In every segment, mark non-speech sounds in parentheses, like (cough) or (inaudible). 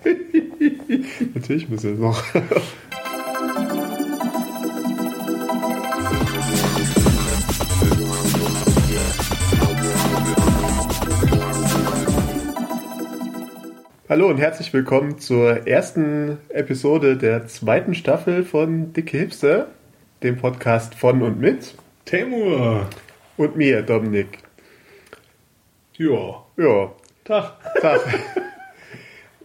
(laughs) Natürlich müssen wir noch. (laughs) Hallo und herzlich willkommen zur ersten Episode der zweiten Staffel von Dicke Hipster, dem Podcast von und mit Temur. und mir, Dominik. Ja. Ja, Tag. Tag. (laughs)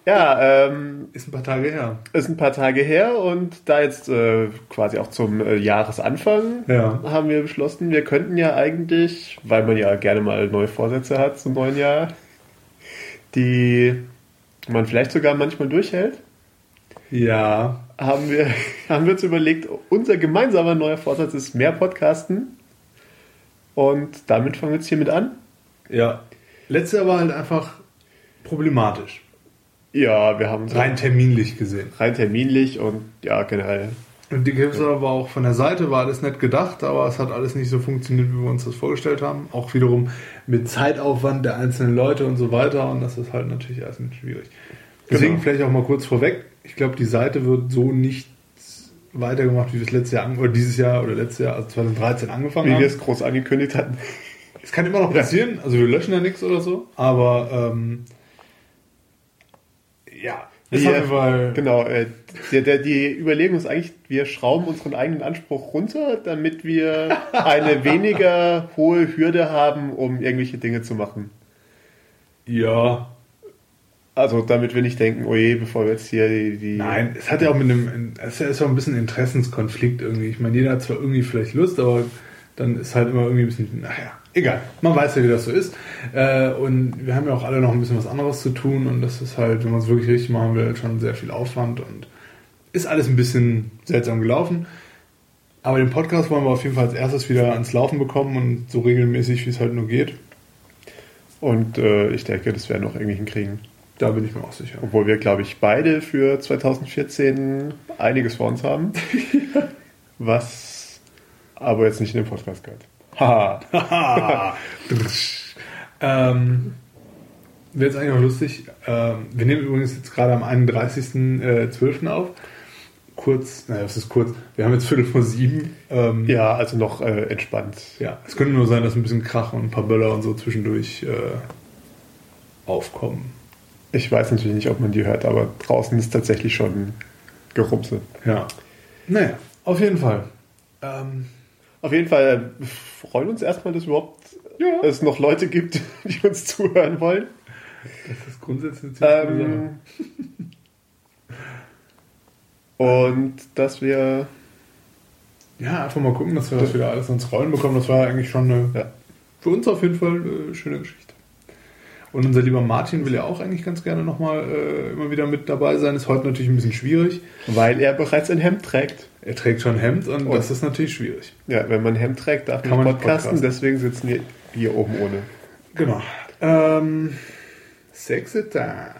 ja, ähm, Ist ein paar Tage her. ist ein paar Tage her und da jetzt äh, quasi auch zum äh, Jahresanfang Ja. haben wir beschlossen, wir könnten ja eigentlich, weil man ja gerne mal neue Vorsätze hat zum neuen Jahr, die man vielleicht sogar manchmal durchhält, Ja. haben wir, (laughs) haben wir uns überlegt, unser gemeinsamer neuer Vorsatz ist mehr Podcasten. Und damit fangen wir jetzt hiermit an. Ja. Letztes Jahr war halt einfach problematisch. Ja, wir haben Rein terminlich gesehen. rein terminlich und ja, generell. Und die Hipster war auch von der Seite, war alles nett gedacht, aber es hat alles nicht so funktioniert, wie wir uns das vorgestellt haben. Auch wiederum mit Zeitaufwand der einzelnen Leute und so weiter. Und das ist halt natürlich erst ein bisschen schwierig. Deswegen Genau. vielleicht auch mal kurz vorweg. Ich glaube, die Seite wird so nicht weitergemacht, wie wir es letztes Jahr oder dieses Jahr oder letztes Jahr, also 2013 angefangen Wie haben. wir es groß angekündigt hatten. Es kann immer noch passieren, also wir löschen ja nichts oder so, aber ähm, ja, ist Wir- auf jeden Fall. Genau, äh, der, die Überlegung ist eigentlich, wir schrauben unseren eigenen Anspruch runter, damit wir (laughs) eine weniger hohe Hürde haben, um irgendwelche Dinge zu machen. Ja, Also damit wir nicht denken, oh je, bevor wir jetzt hier die... die nein, es hat ja auch mit einem, es ist ja auch ein bisschen Interessenskonflikt irgendwie. Ich meine, jeder hat zwar irgendwie vielleicht Lust, aber dann ist halt immer irgendwie ein bisschen, naja, egal. Man weiß ja, wie das so ist. Äh, und wir haben ja auch alle noch ein bisschen was anderes zu tun und das ist halt, wenn man es wirklich richtig machen will, schon sehr viel Aufwand und ist alles ein bisschen seltsam gelaufen. Aber den Podcast wollen wir auf jeden Fall als erstes wieder ans Laufen bekommen und so regelmäßig, wie es halt nur geht. Und äh, ich denke, das werden wir noch irgendwie hinkriegen. Da bin ich mir auch sicher. Obwohl wir, glaube ich, beide für 2014 einiges vor uns haben. (laughs) Was aber jetzt nicht in den Podcast gehört. Haha. (laughs) Ähm, Wäre jetzt eigentlich auch lustig. Ähm, wir nehmen übrigens jetzt gerade am 31.12. auf. Kurz, naja, was ist kurz? Wir haben jetzt Viertel vor sieben. Ähm, ja, also noch äh, entspannt. ja, es könnte nur sein, dass ein bisschen Krach und ein paar Böller und so zwischendurch äh, aufkommen. Ich weiß natürlich nicht, ob man die hört, aber draußen ist tatsächlich schon Gerumse. Ja. Naja, auf jeden Fall. Ähm, Auf jeden Fall äh, freuen uns erstmal, dass überhaupt Ja. es noch Leute gibt, (laughs) die uns zuhören wollen. das ist grundsätzlich. Ähm, (laughs) und dass wir Ja, einfach mal gucken, dass wir das wieder alles ins Rollen bekommen. Das war eigentlich schon eine, Ja. für uns auf jeden Fall eine schöne Geschichte. Und unser lieber Martin will ja auch eigentlich ganz gerne nochmal äh, immer wieder mit dabei sein. Ist heute natürlich ein bisschen schwierig. weil er bereits ein Hemd trägt. Er trägt schon Hemd und, Und- das ist natürlich schwierig. Ja, wenn man Hemd trägt, darf Kann man podcasten, podcasten. deswegen sitzen wir hier oben ohne. Genau. Ähm, Sexita.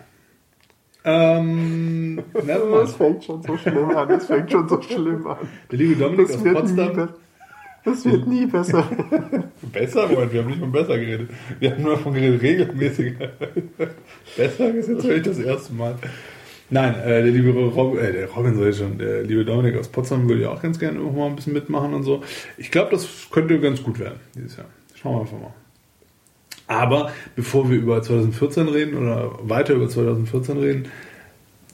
Ähm, (laughs) nevermind. fängt schon so schlimm an, das fängt schon so schlimm an. Der liebe Dominik aus Potsdam. Das wird nie besser. (laughs) Besser? Moment, wir haben nicht von besser geredet. Wir haben nur davon geredet, regelmäßig. (laughs) besser ist jetzt wirklich das erste Mal. Nein, äh, der liebe Rob, äh, der Robin soll ich schon, der liebe Dominik aus Potsdam würde ja auch ganz gerne noch mal ein bisschen mitmachen und so. Ich glaube, das könnte ganz gut werden dieses Jahr. Schauen wir einfach mal. Aber bevor wir über 2014 reden oder weiter über 2014 reden,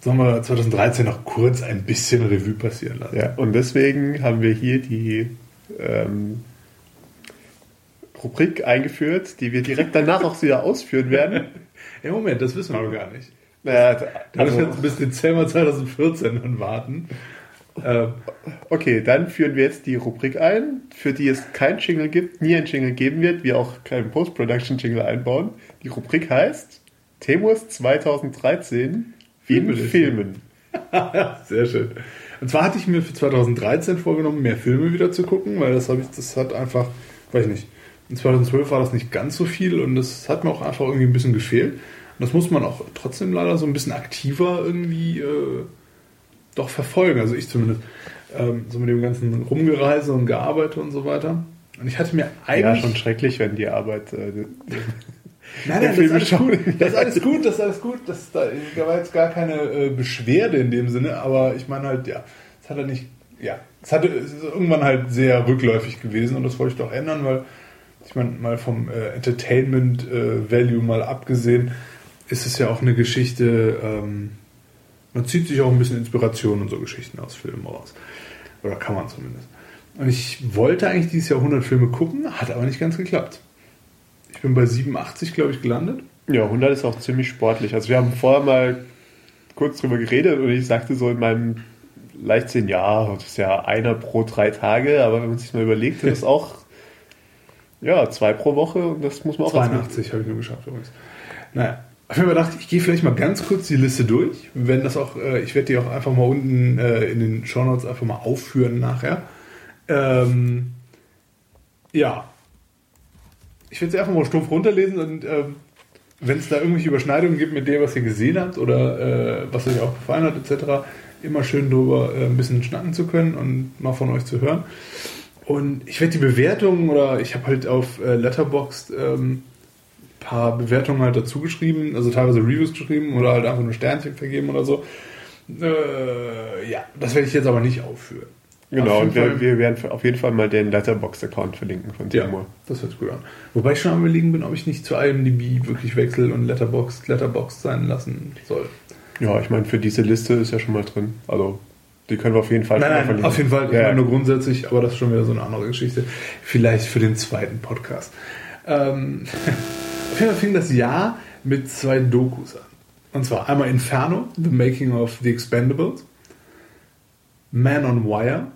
sollen wir 2013 noch kurz ein bisschen Revue passieren lassen. Ja, und deswegen haben wir hier die ähm, Rubrik eingeführt, die wir direkt danach auch wieder ausführen werden. (laughs) Ja, Moment, das wissen wir noch gar nicht. Naja, Da müssen wir also, jetzt bis Dezember 2014 dann warten. Ähm, okay, dann führen wir jetzt die Rubrik ein, für die es kein Jingle gibt, nie ein Jingle geben wird, wir auch keinen Post-Production-Jingle einbauen. Die Rubrik heißt Temus 2013 in Filmeliste. Filmen. (laughs) sehr schön. Und zwar hatte ich mir für 2013 vorgenommen, mehr Filme wieder zu gucken, weil das habe ich, das hat einfach, weiß ich nicht, in 2012 war das nicht ganz so viel und das hat mir auch einfach irgendwie ein bisschen gefehlt. Und das muss man auch trotzdem leider so ein bisschen aktiver irgendwie äh, doch verfolgen. Also ich zumindest. Ähm, so mit dem ganzen Rumgereise und Gearbeite und so weiter. Und ich hatte mir Ja, eigentlich. schon schrecklich, wenn die Arbeit. Äh, Nein, nein, das ist, alles gut. (laughs) das ist alles gut, das ist alles gut. Das, da, da war jetzt gar keine äh, Beschwerde in dem Sinne, aber ich meine halt, ja, es hat halt nicht, ja, es, hatte, es ist irgendwann halt sehr rückläufig gewesen und das wollte ich doch ändern, weil ich meine, mal vom äh, Entertainment äh, Value mal abgesehen, ist es ja auch eine Geschichte, ähm, man zieht sich auch ein bisschen Inspiration und so Geschichten aus Filmen raus. Oder kann man zumindest. Und ich wollte eigentlich dieses Jahr 100 Filme gucken, hat aber nicht ganz geklappt. Ich bin bei 87, glaube ich, gelandet. Ja, 100 ist auch ziemlich sportlich. Also wir haben vorher mal kurz drüber geredet und ich sagte so in meinem Leichtsinn, ja, das ist ja einer pro drei Tage, aber wenn man sich mal überlegt, das ist auch (laughs) ja, zwei pro Woche und das muss man auch 82 habe ich nur geschafft übrigens. Naja, ich habe mir gedacht, ich gehe vielleicht mal ganz kurz die Liste durch. Wenn das auch, äh, ich werde die auch einfach mal unten äh, in den Show Notes einfach mal aufführen nachher. Ähm, ja. Ich werde sie einfach mal stumpf runterlesen und ähm, wenn es da irgendwelche Überschneidungen gibt mit dem, was ihr gesehen habt oder äh, was euch auch gefallen hat, etc., immer schön drüber äh, ein bisschen schnacken zu können und mal von euch zu hören. Und ich werde die Bewertungen oder ich habe halt auf äh, Letterboxd ähm, paar Bewertungen halt dazu geschrieben, also teilweise Reviews geschrieben oder halt einfach nur Sternchen vergeben oder so. Äh, ja, das werde ich jetzt aber nicht aufführen. Genau, und wir, wir, werden auf jeden Fall mal den Letterbox-Account verlinken von Timo. Ja, das hört sich gut an. Wobei ich schon am überlegen bin, ob ich nicht zu IMDb wirklich wechsel und Letterbox Letterbox sein lassen soll. Ja, ich meine, für diese Liste ist ja schon mal drin. Also, die können wir auf jeden Fall nein, nein, verlinken. Auf jeden Fall, ich ja. meine nur grundsätzlich, aber das ist schon wieder so eine andere Geschichte. Vielleicht für den zweiten Podcast. Ähm, (laughs) auf jeden Fall fing das Jahr mit zwei Dokus an. Und zwar einmal Inferno, The Making of the Expendables, Man on Wire,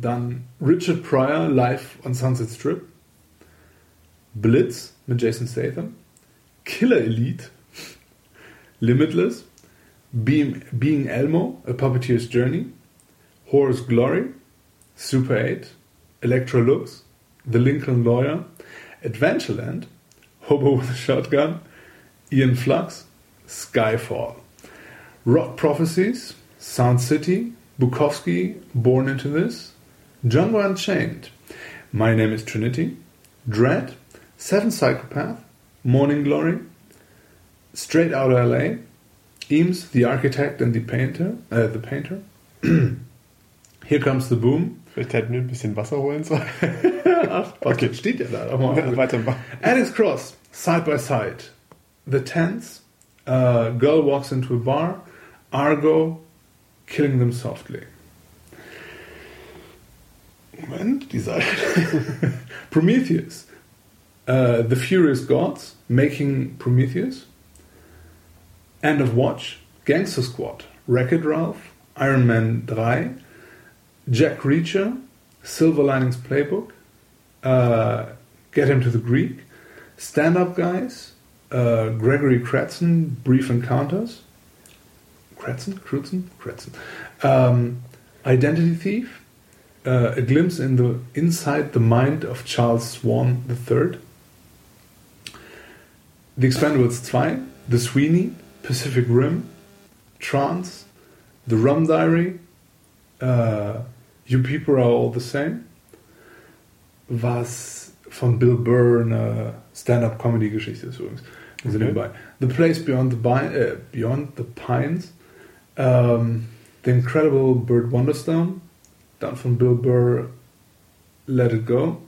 dann Richard Pryor live on Sunset Strip. Blitz mit Jason Statham. Killer Elite. Limitless. Being, Being Elmo, A Puppeteer's Journey. Horse Glory. Super 8. Electro Looks. The Lincoln Lawyer. Adventureland. Hobo with a Shotgun. Ian Flux. Skyfall. Rock Prophecies. Sound City. Bukowski, Born Into This. Django Unchained, My Name is Trinity, Dread, Seven Psychopath, Morning Glory, Straight Outta LA, Eames, The Architect and the Painter, äh, The Painter, (clears throat) Here Comes the Boom. Vielleicht hätten wir ein bisschen Wasser holen sollen. (laughs) Ach, okay. steht ja da. Mal Weiter. Alex Cross, Side by Side, The Tents, uh, Girl Walks into a Bar, Argo, Killing Them Softly. Moment, die Seite. (laughs) Prometheus. Uh, the Furious Gods, Making Prometheus. End of Watch, Gangster Squad, Wreck-It Ralph, Iron Man 3, Jack Reacher, Silver Linings Playbook, uh, Get Him to the Greek, Stand Up Guys, uh, Gregory Kratzen, Brief Encounters, Kratzen, Kratzen, Kratzen, um, Identity Thief, uh, a glimpse in the inside the mind of Charles Swan III. The Expendables 2, The Sweeney, Pacific Rim, Trance, The Rum Diary, uh, You People Are All the Same, was von Bill Burr eine Stand-up-Comedy-Geschichte ist übrigens. Okay. The Place Beyond the, uh, Beyond the Pines, um, The Incredible Bird Wonderstone, dann von Bill Burr Let It Go,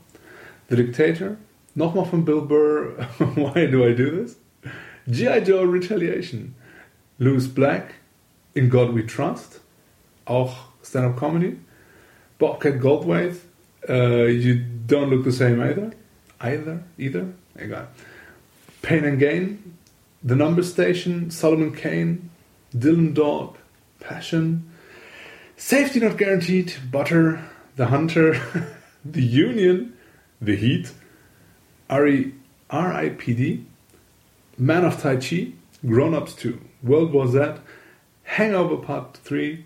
The Dictator, nochmal von Bill Burr. (laughs) Why Do I Do This, G.I. Joe Retaliation, Louis Black, In God We Trust, auch Stand-Up Comedy, Bobcat Goldthwait, uh, You Don't Look the Same Either, Either, Either, egal. Pain and Gain, The Number Station, Solomon Kane, Dylan Dog, Passion, Safety not guaranteed, Butter, The Hunter, (laughs) The Union, The Heat, R.I.P.D., Man of Tai Chi, Grown Ups 2, World War Z, Hangover Part 3,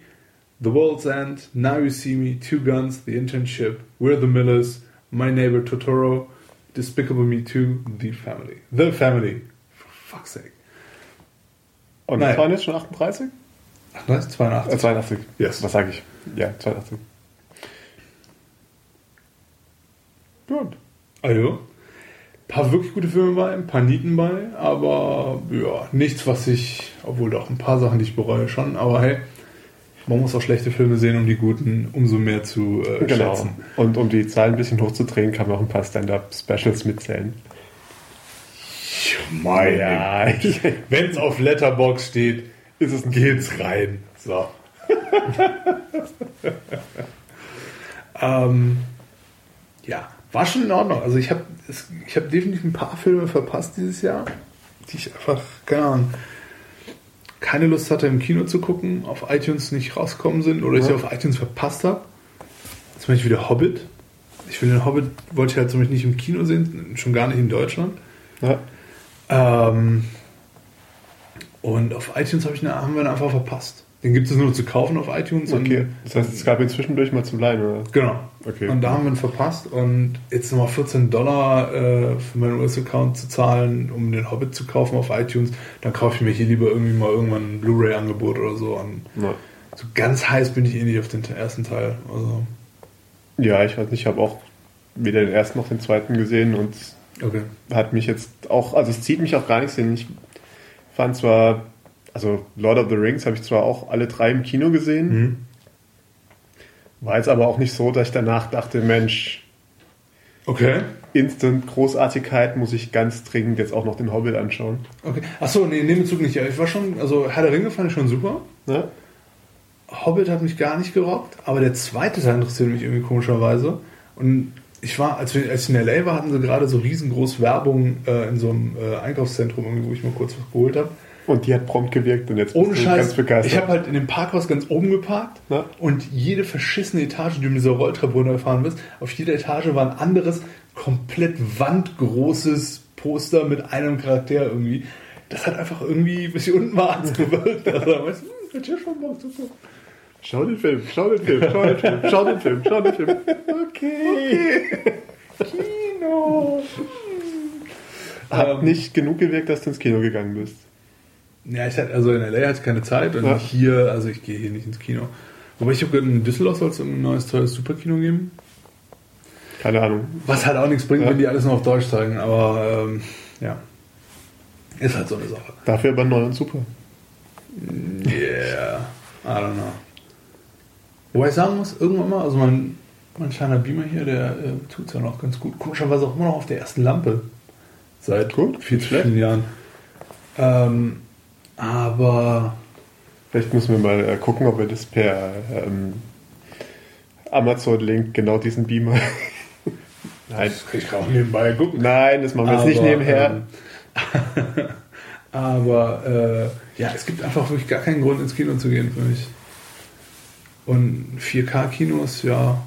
The World's End, Now You See Me, Two Guns, The Internship, We're the Millers, My Neighbor Totoro, Despicable Me 2, The Family. The Family. For fuck's sake. Und das waren jetzt schon 38? 88? 82. Äh, 82. Yes. Was sage ich? Ja, 82. Gut. Also, paar wirklich gute Filme bei, ein paar Nieten bei, aber ja, nichts, was ich, obwohl doch ein paar Sachen, die ich bereue schon, aber hey, man muss auch schlechte Filme sehen, um die guten umso mehr zu äh, Genau. schätzen. Und um die Zahlen ein bisschen hochzudrehen, kann man auch ein paar Stand-Up-Specials mitzählen. Ja, Wenn es auf Letterbox steht, ist es geht's rein. So. ähm, ja, war schon in Ordnung. Also ich habe ich hab definitiv ein paar Filme verpasst dieses Jahr, die ich einfach, keine Ahnung, keine Lust hatte im Kino zu gucken, auf iTunes nicht rausgekommen sind oder ich Ja. sie auf iTunes verpasst habe. Zum Beispiel der Hobbit. Ich will den Hobbit, wollte ich halt zum Beispiel nicht im Kino sehen, schon gar nicht in Deutschland. ja, Ähm, und auf iTunes hab ich, ihn- haben wir ihn einfach verpasst. Den gibt es nur zu kaufen auf iTunes. okay. Das heißt, es gab ihn zwischendurch mal zum Leihen, oder? genau. Okay. Und da haben wir ihn verpasst. Und jetzt nochmal 14 Dollar äh, für meinen US-Account zu zahlen, um den Hobbit zu kaufen auf iTunes. Dann kaufe ich mir hier lieber irgendwie mal irgendwann ein Blu-ray-Angebot oder so. Ja. so ganz heiß bin ich eh nicht auf den ersten Teil. Also, Ja, ich weiß nicht, ich habe auch weder den ersten noch den zweiten gesehen und okay. hat mich jetzt auch, also es zieht mich auch gar nichts hin. Ich fand zwar, also Lord of the Rings habe ich zwar auch alle drei im Kino gesehen, Mhm. war jetzt aber auch nicht so, dass ich danach dachte, Mensch, Okay. Instant Großartigkeit muss ich ganz dringend jetzt auch noch den Hobbit anschauen. Okay. Achso, nee, in dem Bezug nicht. Ja, Ich war schon, also Herr der Ringe fand ich schon super. Ne? Hobbit hat mich gar nicht gerockt, aber der zweite Teil interessiert mich irgendwie komischerweise. Und ich war, als, wir, als ich in LA war, hatten sie gerade so riesengroß Werbung äh, in so einem äh, Einkaufszentrum, wo ich mal kurz was geholt habe. Und die hat prompt gewirkt und jetzt Ohne bist du ganz Scheiß, begeistert. ich habe halt in dem Parkhaus ganz oben geparkt Ja. und jede verschissene Etage, die du mit dieser Rolltreppe runtergefahren bist, auf jeder Etage war ein anderes, komplett wandgroßes Poster mit einem Charakter irgendwie. Das hat einfach irgendwie, bis hier unten (laughs) war, hat's gewirkt. Also, weißt du, hm, wird ja schon Bock, super. Schau den Film, schau den Film, schau den Film, schau den Film, schau den Film. Okay. Kino. Hat Ähm, nicht genug gewirkt, dass du ins Kino gegangen bist. Ja, ich hatte, also in LA hatte ich keine Zeit und Ja. hier, also ich gehe hier nicht ins Kino. Wobei ich habe gehört, in Düsseldorf soll es ein neues tolles Superkino geben. Keine Ahnung. Was halt auch nichts bringt, Ja. wenn die alles nur auf Deutsch zeigen, aber ähm, ja. Ist halt so eine Sache. Dafür aber neu und super. Yeah. I don't know. Wobei ich sagen muss, irgendwann mal, also mein, mein kleiner Beamer hier, der äh, tut es ja noch ganz gut. Komischerweise auch immer noch auf der ersten Lampe. Seit Gut, viel nicht zu vielen Jahren. Ähm, aber Vielleicht müssen wir mal äh, gucken, ob wir das per ähm, Amazon-Link genau diesen Beamer. (laughs) Nein. das kann ich auch nebenbei gucken. Nein, das machen wir jetzt nicht Aber, nebenher. ähm, (laughs) aber äh, ja, es gibt einfach wirklich gar keinen Grund ins Kino zu gehen für mich. Und 4K-Kinos, ja,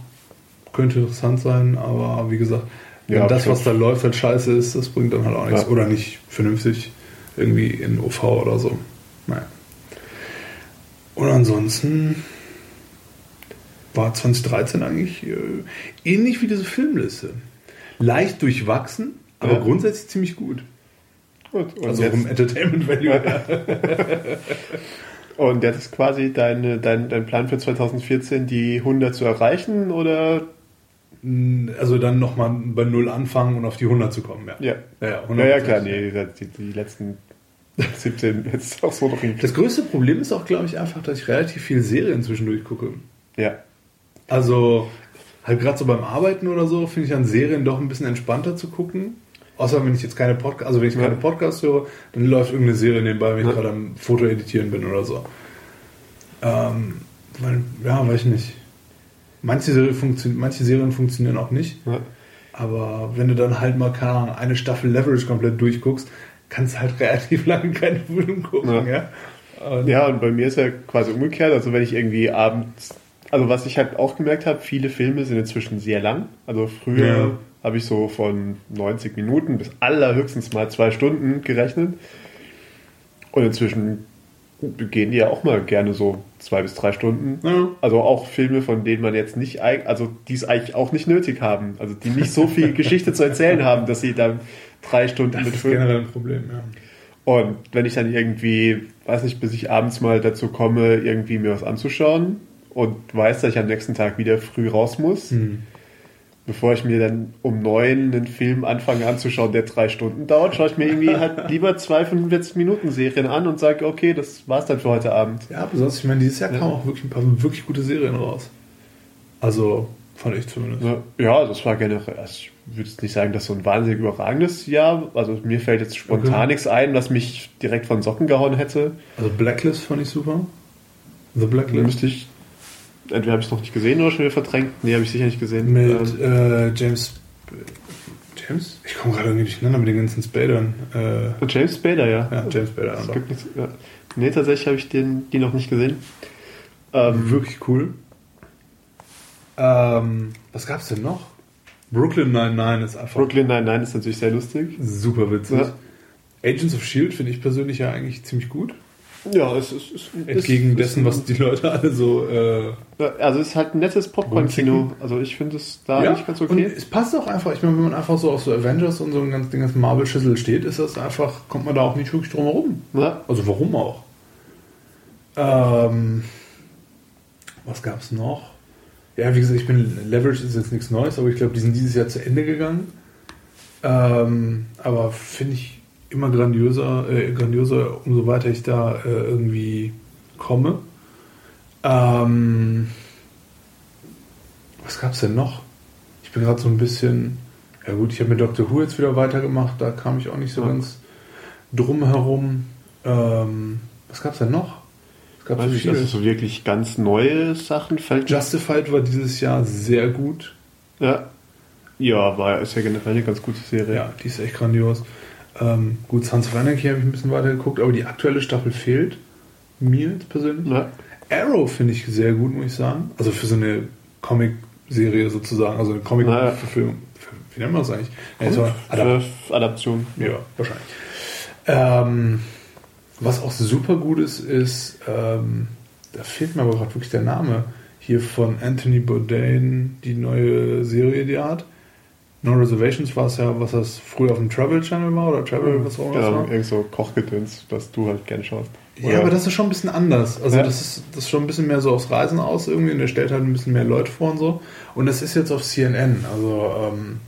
könnte interessant sein, aber wie gesagt, wenn Ja, das, was da läuft, halt scheiße ist, das bringt dann halt auch nichts. Ja. Oder nicht vernünftig irgendwie in OV oder so. Naja. Und ansonsten war 2013 eigentlich äh, ähnlich wie diese Filmliste. Leicht durchwachsen, aber Ja. grundsätzlich ziemlich gut. Gut, Also vom Entertainment Value her. (laughs) und jetzt ist quasi deine, dein, dein Plan für 2014, die 100 zu erreichen, oder? Also dann nochmal bei Null anfangen und auf die 100 zu kommen. Ja, Ja. ja, ja, Ja, klar, 100%. nee, die, die letzten (laughs) 17 jetzt auch so noch. Das größte Problem ist auch, glaube ich, einfach, dass ich relativ viel Serien zwischendurch gucke. Ja. Also halt gerade so beim Arbeiten oder so finde ich an Serien doch ein bisschen entspannter zu gucken. Außer wenn ich jetzt keine Podcast, also wenn ich Ja. keine Podcasts höre, dann läuft irgendeine Serie nebenbei, wenn ich Ja. gerade am Foto editieren bin oder so. Ähm, weil, ja, weiß ich nicht. Manche, Serien funktio- manche Serien funktionieren auch nicht. ja. Aber wenn du dann halt mal, keine eine Staffel Leverage komplett durchguckst, kannst du halt relativ (laughs) lange keinen Film gucken, ja. Und- Ja, und bei mir ist ja quasi umgekehrt. Also wenn ich irgendwie abends, also was ich halt auch gemerkt habe, viele Filme sind inzwischen sehr lang. Also früher Ja. habe ich so von 90 Minuten bis allerhöchstens mal zwei Stunden gerechnet. Und inzwischen gehen die ja auch mal gerne so zwei bis drei Stunden. Ja. Also auch Filme, von denen man jetzt nicht, also die es eigentlich auch nicht nötig haben. Also die nicht so viel (laughs) Geschichte zu erzählen haben, dass sie dann drei Stunden Das mit ist generell ein Problem, ja. und wenn ich dann irgendwie, weiß nicht, bis ich abends mal dazu komme, irgendwie mir was anzuschauen und weiß, dass ich am nächsten Tag wieder früh raus muss, Hm. bevor ich mir dann um neun einen Film anfange anzuschauen, der drei Stunden dauert, schaue ich mir irgendwie halt (laughs) lieber zwei 45-Minuten-Serien an und sage, okay, das war's dann für heute Abend. Ja, besonders, ich meine, dieses Jahr kamen auch wirklich ein paar wirklich gute Serien raus. Also, fand ich zumindest. Ja, das war generell, also ich würde jetzt nicht sagen, dass so ein wahnsinnig überragendes Jahr, also mir fällt jetzt spontan Okay. nichts ein, was mich direkt von Socken gehauen hätte. Also, Blacklist fand ich super. The Blacklist. müsste ich, entweder habe ich es noch nicht gesehen oder schon wieder verdrängt. Nee, habe ich sicher nicht gesehen. Mit Ähm, äh, James. James? Ich komme gerade irgendwie durcheinander mit den ganzen Spadern. Äh, James Spader, ja. ja, James Spader. Es gibt nichts, ja. Nee, tatsächlich habe ich den, die noch nicht gesehen. Ähm, Wirklich cool. Ähm, was gab's denn noch? Brooklyn 99 ist einfach Brooklyn Nine-Nine ist natürlich sehr lustig. super witzig. Ja. Agents of Shield finde ich persönlich ja eigentlich ziemlich gut. Ja, es ist. es ist Entgegen es dessen, ist, was die Leute alle so. Äh, Also, es ist halt ein nettes Popcorn-Kino. Also, ich finde es da ja, eigentlich ganz und okay. es passt auch einfach. Ich meine, wenn man einfach so auf so Avengers und so einen ganzen, den ganzen Marvel-Schüssel steht, ist das einfach, kommt man da auch nicht wirklich drum herum. Ja. Also warum auch? Ähm, was gab's noch? Ja, wie gesagt, ich bin Leverage ist jetzt nichts Neues, aber ich glaube, die sind dieses Jahr zu Ende gegangen. Ähm, aber finde ich immer grandioser, äh, grandioser, umso weiter ich da äh, irgendwie komme. Ähm, was gab's denn noch? Ich bin gerade so ein bisschen, ja gut, ich habe mit Doctor Who jetzt wieder weitergemacht, da kam ich auch nicht so Ja. ganz drum herum. Ähm, was gab's denn noch? Es gab Weiß so nicht, viele. also so wirklich ganz neue Sachen fällt Justified war dieses Jahr sehr gut. Ja. Ja, war ist ja generell eine ganz gute Serie. Ja, die ist echt grandios. Ähm, gut, Sons of Anarchy habe ich ein bisschen weiter geguckt, aber die aktuelle Staffel fehlt mir jetzt persönlich. Ja. Arrow finde ich sehr gut, muss ich sagen. Also für so eine Comic-Serie sozusagen, also eine. Comic-Verfilmung. Wie nennt man das eigentlich? Ja, so Adap- Adaption. ja, wahrscheinlich. Ähm, was auch super gut ist, ist, ähm, da fehlt mir aber gerade wirklich der Name, hier von Anthony Bourdain, die neue Serie, die er hat. No Reservations war es ja, was das früher auf dem Travel Channel war oder Travel, was auch immer das war. irgend so Kochgedöns, was du halt gerne schaust. Ja, aber das ist schon ein bisschen anders. Also Ja. das, ist, das ist schon ein bisschen mehr so aufs Reisen aus irgendwie und der stellt halt ein bisschen mehr Leute vor und so. Und das ist jetzt auf CNN. Also ähm,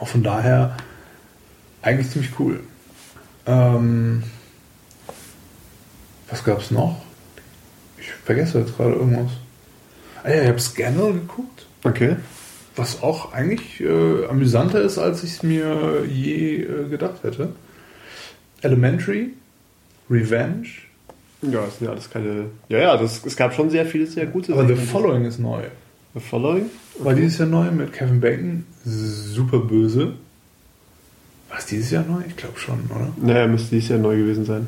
auch von daher eigentlich ziemlich cool. Ähm, was gab's noch? Ich vergesse jetzt gerade irgendwas. Ah ja, ich habe Scandal geguckt, Okay. Was auch eigentlich äh, amüsanter ist, als ich es mir je äh, gedacht hätte. Elementary, Revenge, Ja, das sind ja alles keine. Ja, ja, das, es gab schon sehr viele sehr gute Aber The Serien. Following ist neu. The Following? War dieses Jahr neu mit Kevin Bacon. Super böse. War es dieses Jahr neu? Ich glaube schon, oder? Naja, müsste dieses Jahr neu gewesen sein.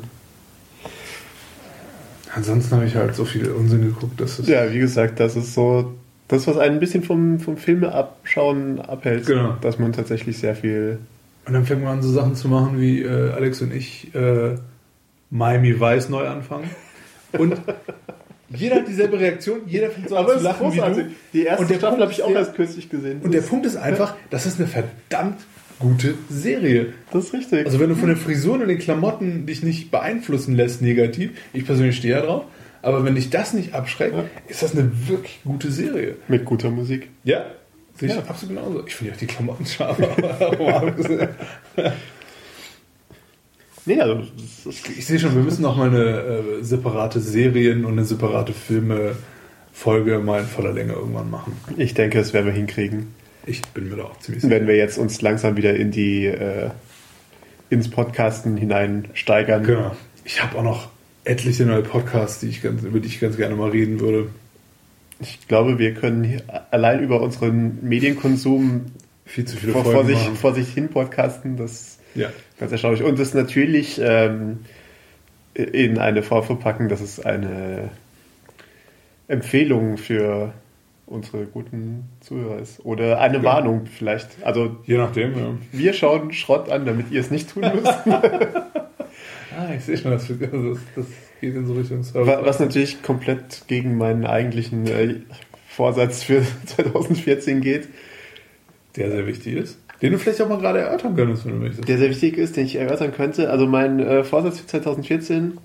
Ansonsten habe ich halt so viel Unsinn geguckt, dass es. Ja, wie gesagt, das ist so das, was einen ein bisschen vom, vom Filme abschauen abhält. Genau. Dass man tatsächlich sehr viel. Und dann fängt man an, so Sachen zu machen wie äh, Alex und ich äh, Miami Vice neu anfangen. Und jeder hat dieselbe Reaktion, jeder fängt so an zu lachen wie du. Die erste Und der Staffel habe ich auch der- erst kürzlich gesehen. Und der Punkt ist einfach, das ist eine verdammt gute Serie. das ist richtig. Also wenn du von den Frisuren und den Klamotten dich nicht beeinflussen lässt negativ, ich persönlich stehe ja drauf, aber wenn dich das nicht abschreckt, Ja. ist das eine wirklich gute Serie. Mit guter Musik. Ja, sehe ich Ja. absolut genauso. Ich finde ja auch die Klamotten scharf. (laughs) Nee, also ich sehe schon, wir müssen noch mal eine äh, separate Serien und eine separate Filme-Folge mal in voller Länge irgendwann machen. ich denke, das werden wir hinkriegen. Ich bin mir da auch ziemlich sicher. Wenn wir jetzt uns langsam wieder in die äh, ins Podcasten hineinsteigern. Genau. Ich habe auch noch etliche neue Podcasts, die ich ganz, über die ich ganz gerne mal reden würde. Ich glaube, wir können hier allein über unseren Medienkonsum Viel zu viele vor, Folgen vor, sich, machen. vor sich hin podcasten. Das Ja. Ganz erstaunlich. Und das natürlich ähm, in eine Form verpacken, dass es eine Empfehlung für unsere guten Zuhörer ist. Oder eine Ja. Warnung vielleicht. Also Je nachdem, ja. wir schauen Schrott an, damit ihr es nicht tun müsst. (laughs) Ah, ich sehe schon, das, das, das geht in so Richtung Service. Wa- Was natürlich komplett gegen meinen eigentlichen äh, Vorsatz für (laughs) 2014 geht. Der sehr wichtig ist. Den du vielleicht auch mal gerade erörtern könntest, wenn du möchtest. Der sehr wichtig ist, den ich erörtern könnte. Also mein äh, Vorsatz für 2014,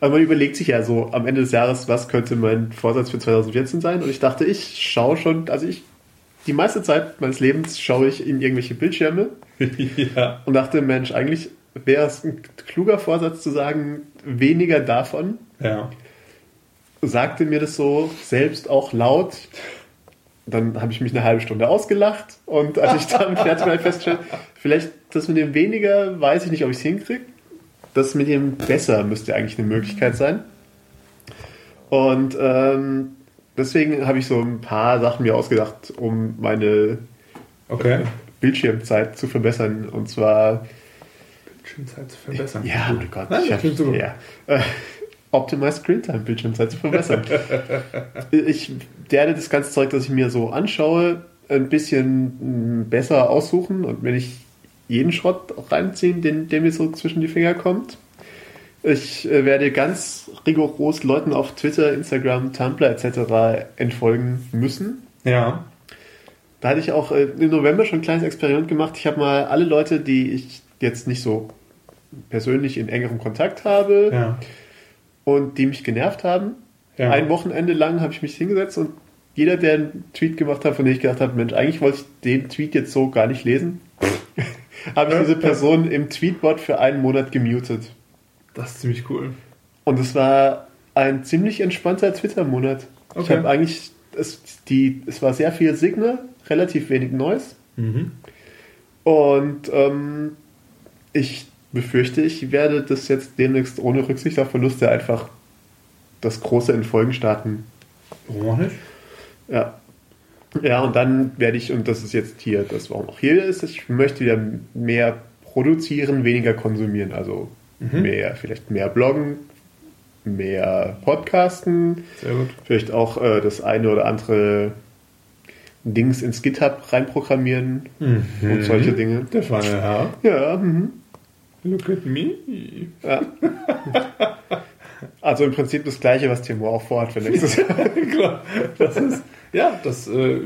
also man überlegt sich ja so am Ende des Jahres, was könnte mein Vorsatz für 2014 sein. Und ich dachte, ich schaue schon, also ich die meiste Zeit meines Lebens schaue ich in irgendwelche Bildschirme (laughs) ja. und dachte, Mensch, eigentlich wäre es ein kluger Vorsatz zu sagen, weniger davon. Ja. Sagte mir das so selbst auch laut. Dann habe ich mich eine halbe Stunde ausgelacht und als ich dann (laughs) fertig war, festgestellt, vielleicht das mit dem weniger, weiß ich nicht, ob ich es hinkriege. Das mit dem besser müsste eigentlich eine Möglichkeit sein. Und ähm, deswegen habe ich so ein paar Sachen mir ausgedacht, um meine Okay. Bildschirmzeit zu verbessern. Und zwar Bildschirmzeit zu verbessern. Ja, Gut. mein Gott. Nein, ich klingt super. ja. Äh, Optimize Screentime, Bildschirmzeit zu verbessern. ich werde das ganze Zeug, das ich mir so anschaue, ein bisschen mh, besser aussuchen und mir nicht jeden Schrott reinziehen, den, der mir so zwischen die Finger kommt. Ich äh, werde ganz rigoros Leuten auf Twitter, Instagram, Tumblr etc. entfolgen müssen. Ja. Da hatte ich auch äh, im November schon ein kleines Experiment gemacht. Ich habe mal alle Leute, die ich jetzt nicht so persönlich in engerem Kontakt habe Ja. und die mich genervt haben, Ja. ein Wochenende lang habe ich mich hingesetzt und jeder, der einen Tweet gemacht hat, von dem ich gedacht habe, Mensch, eigentlich wollte ich den Tweet jetzt so gar nicht lesen, (laughs) habe ich diese Person im Tweetbot für einen Monat gemutet. Das ist ziemlich cool. Und es war ein ziemlich entspannter Twitter-Monat. Ich Okay. habe eigentlich, es, die, es war sehr viel Signal, relativ wenig Noise. Mhm. Und ähm, ich befürchte, ich werde das jetzt demnächst ohne Rücksicht auf Verluste einfach das große Entfolgen starten. Warum auch nicht? Ja. Ja, und dann werde ich, und das ist jetzt hier das, warum auch hier ist, ich möchte wieder mehr produzieren, weniger konsumieren. Also mehr, vielleicht mehr bloggen, mehr podcasten, Sehr gut. vielleicht auch äh, das eine oder andere Dings ins GitHub reinprogrammieren und solche Dinge. Der feine Herr. Ja, mhm. Look at me. ja. Also im Prinzip das gleiche, was Timur auch vorhat für nächstes (laughs) Jahr. Klar. Das ist, ja, das äh,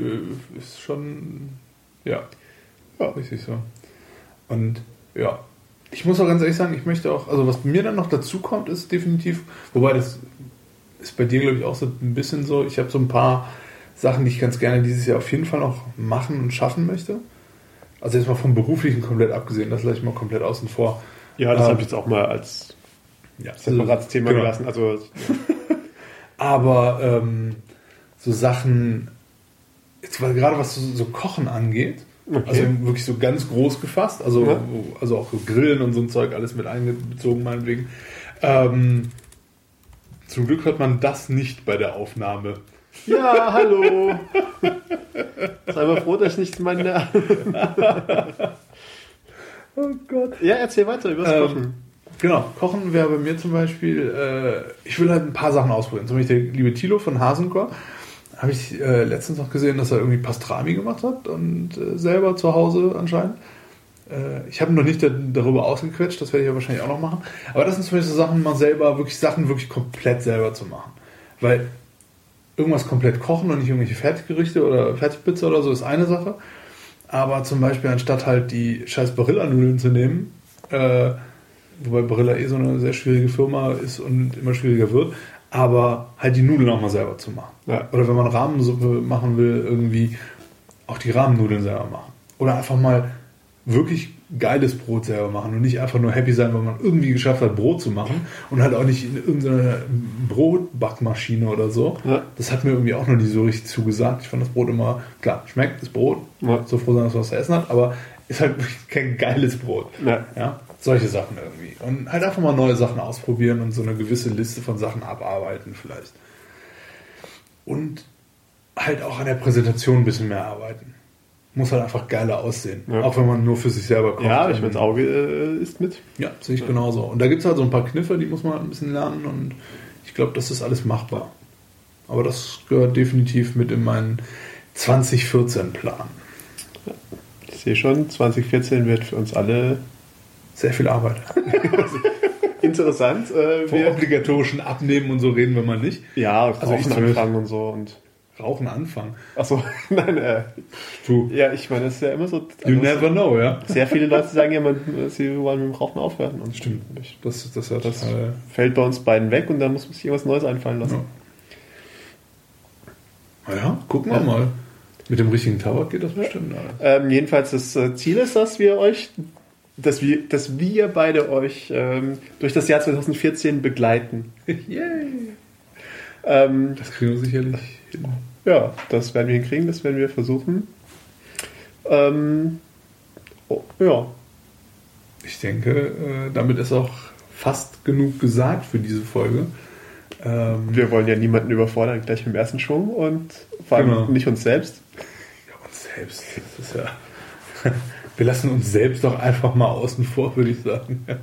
ist schon, ja, Ja. richtig so. Und ja, ich muss auch ganz ehrlich sagen, ich möchte auch, also was mir dann noch dazu kommt, ist definitiv, wobei das ist bei dir, glaube ich, auch so ein bisschen so, ich habe so ein paar Sachen, die ich ganz gerne dieses Jahr auf jeden Fall noch machen und schaffen möchte. Also jetzt mal vom Beruflichen komplett abgesehen, das lasse ich mal komplett außen vor. Ja, das Ähm, habe ich jetzt auch mal als Ja, separates Thema genau. gelassen. Also (laughs) Aber ähm, so Sachen, jetzt mal gerade was so, so Kochen angeht, Okay. also wirklich so ganz groß gefasst, also, Ja. also auch so Grillen und so ein Zeug alles mit eingezogen, meinetwegen. Ähm, zum Glück hört man das nicht bei der Aufnahme. Ja, hallo. Sei mal froh, dass ich nicht meine. Oh Gott. Ja, erzähl weiter über das Ähm, Kochen. Genau, Kochen wäre bei mir zum Beispiel, äh, ich will halt ein paar Sachen ausprobieren. Zum Beispiel der liebe Tilo von Hasenkor, habe ich äh, letztens noch gesehen, dass er irgendwie Pastrami gemacht hat und äh, selber zu Hause anscheinend. Äh, ich habe ihn noch nicht da, darüber ausgequetscht, das werde ich ja wahrscheinlich auch noch machen. Aber das sind zum Beispiel so Sachen, mal selber, wirklich Sachen wirklich komplett selber zu machen. Weil irgendwas komplett kochen und nicht irgendwelche Fertiggerichte oder Fertigpizza oder so ist eine Sache. Aber zum Beispiel anstatt halt die scheiß Barilla-Nudeln zu nehmen, äh, wobei Barilla eh so eine sehr schwierige Firma ist und immer schwieriger wird, aber halt die Nudeln auch mal selber zu machen. Ja. Oder wenn man Rahmensuppe machen will, irgendwie auch die Rahmennudeln selber machen. Oder einfach mal wirklich geiles Brot selber machen und nicht einfach nur happy sein, weil man irgendwie geschafft hat, Brot zu machen und halt auch nicht in irgendeiner Brotbackmaschine oder so. Ja. Das hat mir irgendwie auch noch nie so richtig zugesagt. Ich fand das Brot immer, klar, schmeckt das Brot, Ja. so froh sein, dass man was zu essen hat, aber ist halt kein geiles Brot. Ja. Ja, solche Sachen irgendwie. Und halt einfach mal neue Sachen ausprobieren und so eine gewisse Liste von Sachen abarbeiten vielleicht. Und halt auch an der Präsentation ein bisschen mehr arbeiten. Muss halt einfach geiler aussehen. Ja. Auch wenn man nur für sich selber kocht. Ja, ich meine, das Auge äh, ist mit. Ja, sehe ich genauso. Und da gibt es halt so ein paar Kniffe, die muss man halt ein bisschen lernen und ich glaube, das ist alles machbar. Aber das gehört definitiv mit in meinen 2014-Plan. Ich sehe schon, 2014 wird für uns alle Sehr viel Arbeit. (laughs) interessant. Äh, Vom obligatorischen Abnehmen und so reden wir mal nicht. ja, Also ich und so. Und, Rauchen anfangen. achso, (laughs) nein, äh, Du, ja, ich meine, das ist ja immer so. you also never know, ja. Sehr viele Leute sagen ja, man, sie wollen mit dem Rauchen aufhören. Und Stimmt. Ich, Das, das, hat, das äh, fällt bei uns beiden weg und dann muss man sich irgendwas Neues einfallen lassen. ja. Na ja, gucken wir Ja. mal. Mit dem richtigen Tower geht das bestimmt. alles. Ähm, jedenfalls das äh, Ziel ist, dass wir euch, dass wir, dass wir beide euch ähm, durch das Jahr 2014 begleiten. (laughs) Yay! Ähm, Das kriegen wir sicherlich hin. Ja, das werden wir hinkriegen, das werden wir versuchen. Ähm, oh, ja, Ich denke, äh, damit ist auch fast genug gesagt für diese Folge. Ähm, wir wollen ja niemanden überfordern gleich im ersten Schwung und vor allem Genau. nicht uns selbst. ja, uns selbst, das ist ja. (laughs) Wir lassen uns selbst doch einfach mal außen vor, würde ich sagen. (laughs)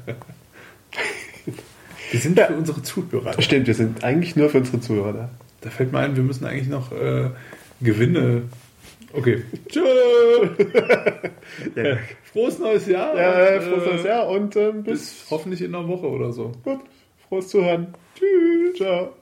Wir sind für unsere Zuhörer. Stimmt, wir sind eigentlich nur für unsere Zuhörer da. Fällt mir ein, wir müssen eigentlich noch äh, Gewinne. Okay. Tschö! (laughs) Ja, Frohes neues Jahr! ja und, frohes äh, neues Jahr und ähm, bis Bis hoffentlich in einer Woche oder so. gut. Frohes Zuhören. Tschüss. Ciao.